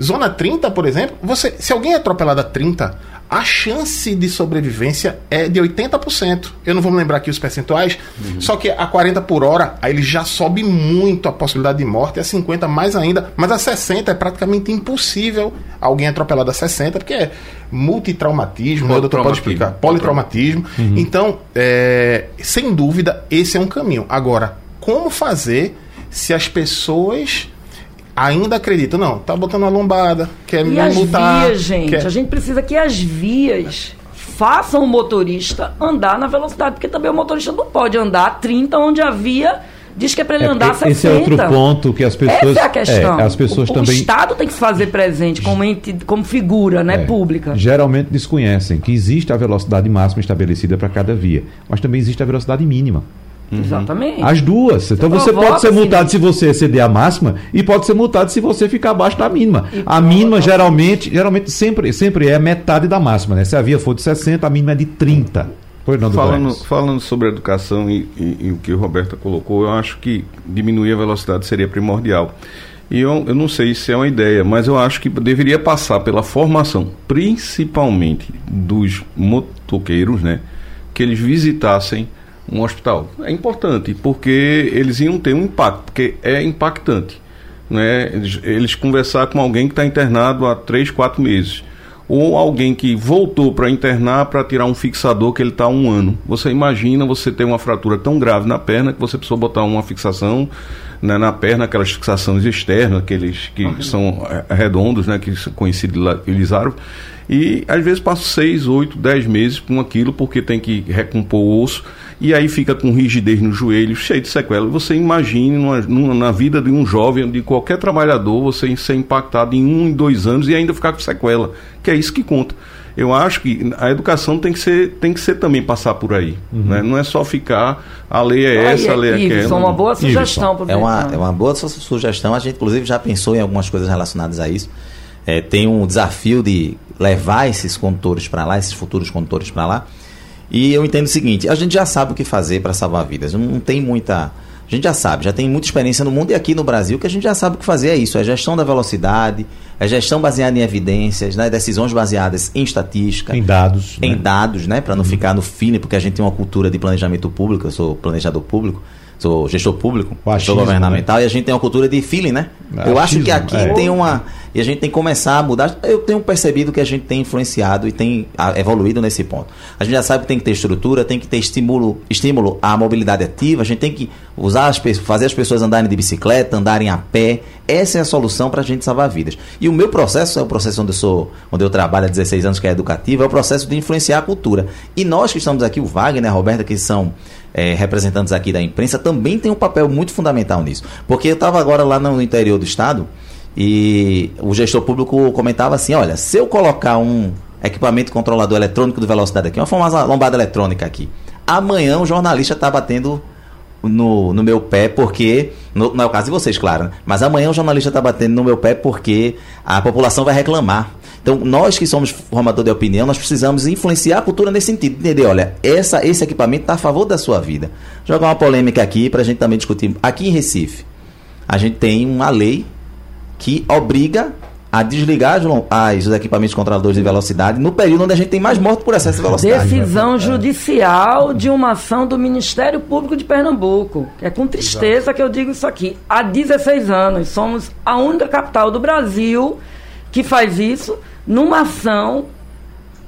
Zona 30, por exemplo, você, se alguém é atropelado a 30, a chance de sobrevivência é de 80%. Eu não vou me lembrar aqui os percentuais, uhum. só que a 40 por hora, aí ele já sobe muito a possibilidade de morte, a 50 mais ainda, mas a 60 é praticamente impossível alguém atropelado a 60, porque é multitraumatismo, né? o doutor pode explicar, politraumatismo. Uhum. Então, é, sem dúvida, esse é um caminho. Agora, como fazer se as pessoas ainda acredito, não, tá botando uma lombada, quer e me as multar. Vias, gente, quer... a gente precisa que as vias façam o motorista andar na velocidade, porque também o motorista não pode andar a 30 onde a via diz que é para ele é, andar a 60. Esse é outro ponto que as pessoas... Essa é a questão. É, as pessoas o, também... o Estado tem que se fazer presente como, ente, como figura né, é, pública. Geralmente desconhecem que existe a velocidade máxima estabelecida para cada via, mas também existe a velocidade mínima. Exatamente. As duas. Então você pode ser multado se você exceder a máxima e pode ser multado se você ficar abaixo da mínima. E A mínima provoca- geralmente, geralmente sempre, sempre é metade da máxima, né? Se a via for de 60, a mínima é de 30. Pois não, Falando, falando sobre educação e, e- e o que o Roberta colocou, eu acho que diminuir a velocidade seria primordial. E eu, eu não sei se é uma ideia, mas eu acho que deveria passar pela formação, principalmente dos motoqueiros, né? Que eles visitassem um hospital. É importante, porque eles iam ter um impacto, porque é impactante. Né? Eles, eles conversar com alguém que está internado há três, quatro meses ou alguém que voltou para internar para tirar um fixador que ele está há um ano. Você imagina você ter uma fratura tão grave na perna que você precisou botar uma fixação né, na perna, aquelas fixações externas, aqueles que são eh, redondos, né, que são conhecidos eles. E às vezes passa 6, 8, 10 meses com aquilo porque tem que recompor o osso e aí fica com rigidez no joelho, cheio de sequela. Você imagine numa- numa- na vida de um jovem, de qualquer trabalhador, você ser impactado em um, em dois anos e ainda ficar com sequela, que é isso que conta. Eu acho que a educação tem que ser, tem que ser também passar por aí. Né? Não é só ficar, a lei é Aí, essa, a lei é aquela. uma boa sugestão É uma, é uma boa su- sugestão. A gente, inclusive, já pensou em algumas coisas relacionadas a isso. É, tem um desafio de levar esses condutores para lá, esses futuros condutores para lá. E eu entendo o seguinte: a gente já sabe o que fazer para salvar vidas. Não, não tem muita. A gente já sabe, já tem muita experiência no mundo e aqui no Brasil que a gente já sabe o que fazer é isso: é gestão da velocidade, é gestão baseada em evidências, né, decisões baseadas em estatística Em dados. em né? dados, né, para não ficar no feeling, porque a gente tem uma cultura de planejamento público, eu sou planejador público, sou gestor público, sou achismo, governamental e a gente tem uma cultura de feeling, né? É, eu acho que achismo, aqui é. tem uma e a gente tem que começar a mudar. Eu tenho percebido que a gente tem influenciado e tem evoluído nesse ponto. A gente já sabe que tem que ter estrutura, tem que ter estímulo, estímulo à mobilidade ativa, a gente tem que usar as fazer as pessoas andarem de bicicleta, andarem a pé. Essa é a solução para a gente salvar vidas. E o meu processo é o processo onde eu sou, onde eu trabalho há 16 anos, que é educativo, é o processo de influenciar a cultura. E nós que estamos aqui, o Wagner, a Roberta, que são eh, representantes aqui da imprensa, também tem um papel muito fundamental nisso. Porque eu estava agora lá no interior do estado e o gestor público comentava assim: olha, se eu colocar um equipamento controlador eletrônico de velocidade aqui, uma lombada eletrônica aqui, amanhã o jornalista está batendo no, no meu pé porque. No, não é o caso de vocês, claro, né? mas amanhã o jornalista está batendo no meu pé porque a população vai reclamar. Então, nós que somos formador de opinião, nós precisamos influenciar a cultura nesse sentido. Entender, olha, essa, esse equipamento está a favor da sua vida. Jogar uma polêmica aqui para a gente também discutir. Aqui em Recife, a gente tem uma lei que obriga a desligar as, os equipamentos controladores de velocidade no período onde a gente tem mais morte por excesso de velocidade. Decisão judicial de uma ação do Ministério Público de Pernambuco. É com tristeza que eu digo isso aqui. Há 16 anos somos a única capital do Brasil que faz isso numa ação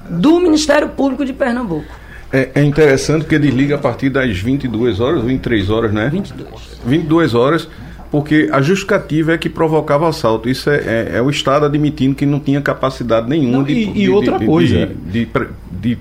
do Ministério Público de Pernambuco. É, é interessante porque desliga a partir das 22 horas, 23 horas, né? 22. 22 horas, porque a justificativa é que provocava assalto. Isso é, é- é o Estado admitindo que não tinha capacidade nenhuma Não, de, e- e de- outra de- coisa. de, de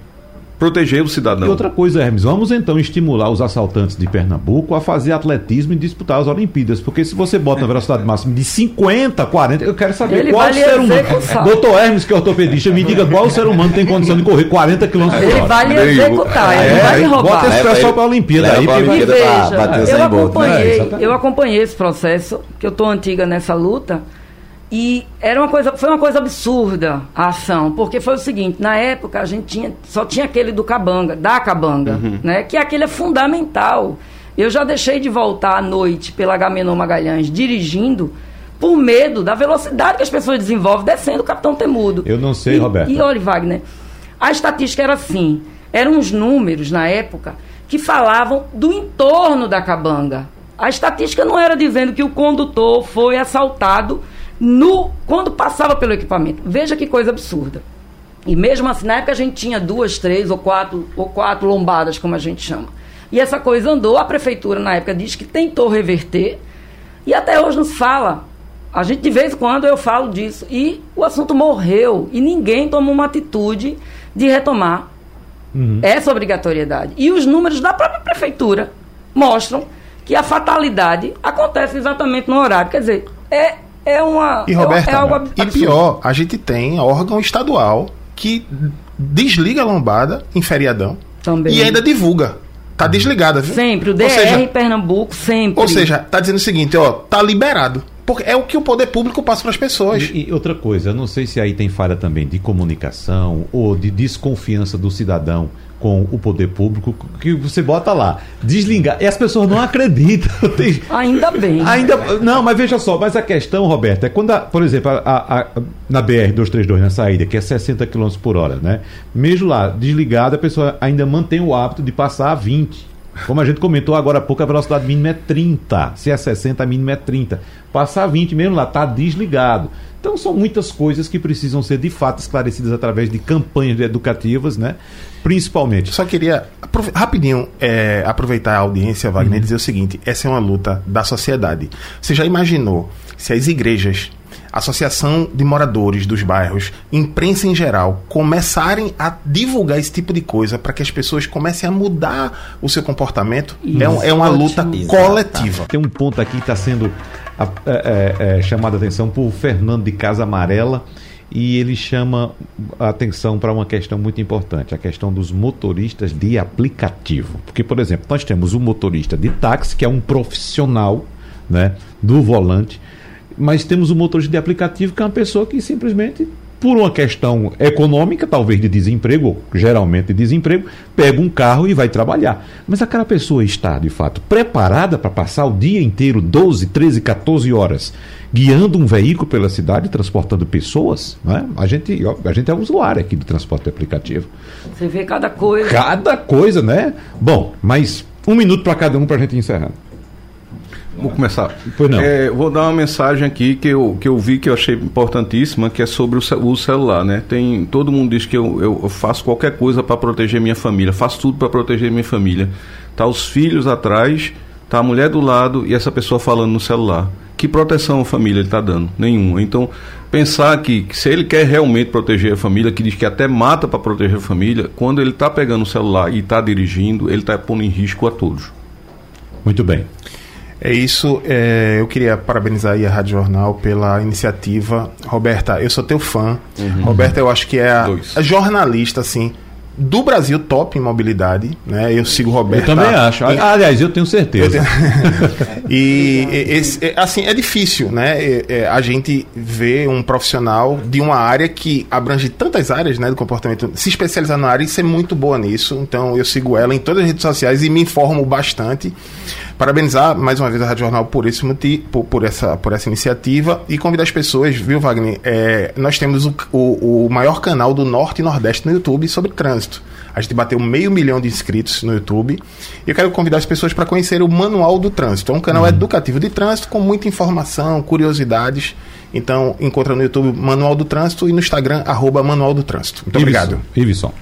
proteger o cidadão. E outra coisa, Hermes, vamos então estimular os assaltantes de Pernambuco a fazer atletismo e disputar as Olimpíadas. Porque se você bota na velocidade máxima de 50, 40, eu quero saber Ele qual vai ser humano. executar. Doutor Hermes, que é ortopedista, me diga qual ser humano tem condição de correr 40 km por Ele hora. vai lhe Peraí, executar, ele É, vai lhe bota roubar. esse pessoal para a Olimpíada aí, pra vai- Olimpíada pra veja, o eu? É, acompanhei, exatamente. eu acompanhei esse processo, que eu tô antiga nessa luta, e era uma coisa, foi uma coisa absurda a ação, porque foi o seguinte, na época a gente tinha, só tinha aquele do Cabanga, da Cabanga, né, que aquele é fundamental. Eu já deixei de voltar à noite pela Agamenon Magalhães dirigindo por medo da velocidade que as pessoas desenvolvem descendo o Capitão Temudo. Eu não sei, E- Roberto. E olha, Wagner, a estatística era assim: eram uns números na época que falavam do entorno da cabanga. A estatística não era dizendo que o condutor foi assaltado no quando passava pelo equipamento. Veja que coisa absurda. E mesmo assim, na época a gente tinha duas, três ou quatro, ou quatro lombadas, como a gente chama. E essa coisa andou, a prefeitura na época diz que tentou reverter, e até hoje nos fala. A gente, de vez em quando, eu falo disso. E o assunto morreu. E ninguém tomou uma atitude de retomar essa obrigatoriedade. E os números da própria prefeitura mostram que a fatalidade acontece exatamente no horário. Quer dizer, é, é uma. E é- Roberta, é algo e pior, a gente tem órgão estadual que desliga a lombada em feriadão Também. e ainda divulga. tá desligada, viu? Sempre, o DR Ou seja, Pernambuco, sempre. ou seja, tá dizendo o seguinte, ó, tá liberado. Porque é o que o poder público passa para as pessoas. E, e outra coisa, eu não sei se aí tem falha também de comunicação ou de desconfiança do cidadão com o poder público, que você bota lá, desligar, e as pessoas não acreditam. Ainda bem. Ainda, não, mas veja só, mas a questão, Roberto, é quando, a- por exemplo, a, a- a- na BR-232, na saída, que é 60 km por hora, né? Mesmo lá, desligada, a pessoa ainda mantém o hábito de passar a 20. Como a gente comentou agora há pouco, a velocidade mínima é 30. Se é 60, a mínima é 30. Passar 20 mesmo lá, está desligado. Então são muitas coisas que precisam ser de fato esclarecidas através de campanhas educativas, né? Principalmente. Só queria rapidinho é, aproveitar a audiência, Wagner, e dizer o seguinte: essa é uma luta da sociedade. Você já imaginou se as igrejas, associação de moradores dos bairros, imprensa em geral, começarem a divulgar esse tipo de coisa para que as pessoas comecem a mudar o seu comportamento? É, um- é uma luta Ótimo. coletiva. Tem um ponto aqui que está sendo é, é, é, chamado a atenção por Fernando de Casa Amarela e ele chama a atenção para uma questão muito importante, a questão dos motoristas de aplicativo. Porque, por exemplo, nós temos o motorista de táxi, que é um profissional né, do volante, mas temos o motorista de aplicativo, que é uma pessoa que simplesmente, por uma questão econômica, talvez de desemprego, ou geralmente de desemprego, pega um carro e vai trabalhar. Mas aquela pessoa está, de fato, preparada para passar o dia inteiro, 12, 13, 14 horas, guiando um veículo pela cidade, transportando pessoas? Né? A, gente, a gente é usuário aqui do transporte aplicativo. Você vê cada coisa. Cada coisa, né? Bom, mas um minuto para cada um para a gente encerrar. Vou começar. Pois não. É, vou dar uma mensagem aqui que eu, que eu vi que eu achei importantíssima, que é sobre o, o celular, né? Tem, todo mundo diz que eu, eu faço qualquer coisa para proteger minha família, faço tudo para proteger minha família. Tá os filhos atrás, tá a mulher do lado e essa pessoa falando no celular. Que proteção a família ele está dando? Nenhuma. Então, pensar que, que se ele quer realmente proteger a família, que diz que até mata para proteger a família, quando ele está pegando o celular e está dirigindo, ele está pondo em risco a todos. Muito bem. É isso. é, eu queria parabenizar aí a Rádio Jornal pela iniciativa. Roberta, eu sou teu fã. Roberta, eu acho que é a, a jornalista, assim, do Brasil top em mobilidade. Né? Eu sigo Roberta. Eu também acho. Aliás, eu tenho certeza. e e- esse, é, assim é difícil, né? É, é, a gente vê um profissional de uma área que abrange tantas áreas, né, do comportamento, se especializar na área e ser muito boa nisso. Então eu sigo ela em todas as redes sociais e me informo bastante. Parabenizar mais uma vez a Rádio Jornal por esse motivo, por, por essa por essa iniciativa e convidar as pessoas, viu, Wagner? É, nós temos o, o, o maior canal do Norte e Nordeste no YouTube sobre trânsito. A gente bateu meio milhão de inscritos no YouTube. E eu quero convidar as pessoas para conhecer o Manual do Trânsito. É um canal educativo de trânsito com muita informação, curiosidades. Então, encontra no YouTube Manual do Trânsito e no Instagram, arroba Manual do Trânsito. Muito obrigado. Ivisson.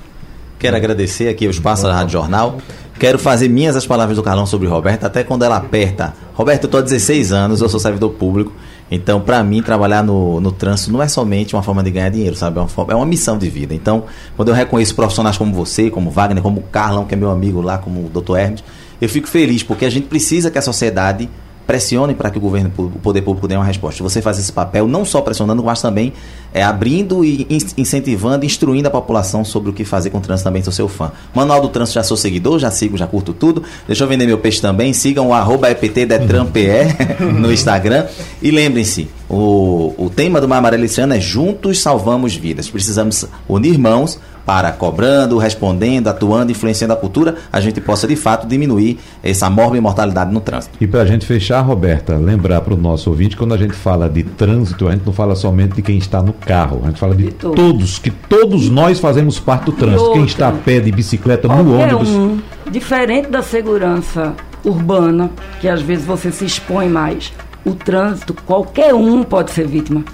Quero agradecer aqui o espaço da Rádio Jornal. Quero fazer minhas as palavras do Carlão sobre Roberta, até quando ela aperta. Roberto, eu estou há 16 anos, eu sou servidor público. Então, para mim, trabalhar no, no trânsito não é somente uma forma de ganhar dinheiro, sabe? É uma, é uma missão de vida. Então, quando eu reconheço profissionais como você, como Wagner, como Carlão, que é meu amigo lá, como o Dr. Hermes, eu fico feliz, porque a gente precisa que a sociedade pressione para que o governo, o poder público dê uma resposta. Você faz esse papel não só pressionando, mas também é, abrindo e in- incentivando, instruindo a população sobre o que fazer com o trânsito também, sou seu fã. Manual do Trânsito, já sou seguidor, já sigo, já curto tudo. Deixa eu vender meu peixe também. Sigam o arroba EPTDetranPE no Instagram. E lembrem-se, o, o tema do Mar Amarelo esse ano é Juntos Salvamos Vidas. Precisamos unir mãos para cobrando, respondendo, atuando, influenciando a cultura, a gente possa de fato diminuir essa mórbida mortalidade no trânsito. E para a gente fechar, Roberta, lembrar para o nosso ouvinte, quando a gente fala de trânsito, a gente não fala somente de quem está no carro, a gente fala de, De todos. todos, que todos nós fazemos parte do trânsito. Quem está a pé, de bicicleta, no Qualquer ônibus. um, diferente da segurança urbana, que às vezes você se expõe mais, o trânsito, qualquer um pode ser vítima.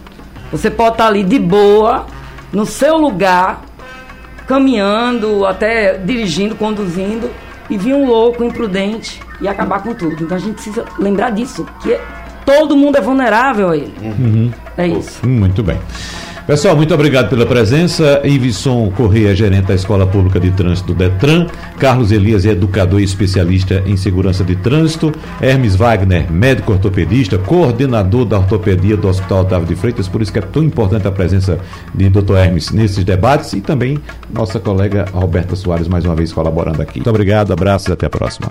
Você pode estar ali de boa, no seu lugar, caminhando, até dirigindo, conduzindo, e vir um louco imprudente e acabar com tudo. Então a gente precisa lembrar disso, que todo mundo é vulnerável a ele. É isso. Hum, Muito bem. Pessoal, muito obrigado pela presença. Ivisson Correia, gerente da Escola Pública de Trânsito Detran. Carlos Elias educador e especialista em segurança de trânsito. Hermes Wagner, médico ortopedista, coordenador da ortopedia do Hospital Otávio de Freitas. Por isso que é tão importante a presença de Dr. Hermes nesses debates. E também nossa colega Roberta Soares, mais uma vez colaborando aqui. Muito obrigado, abraços e até a próxima.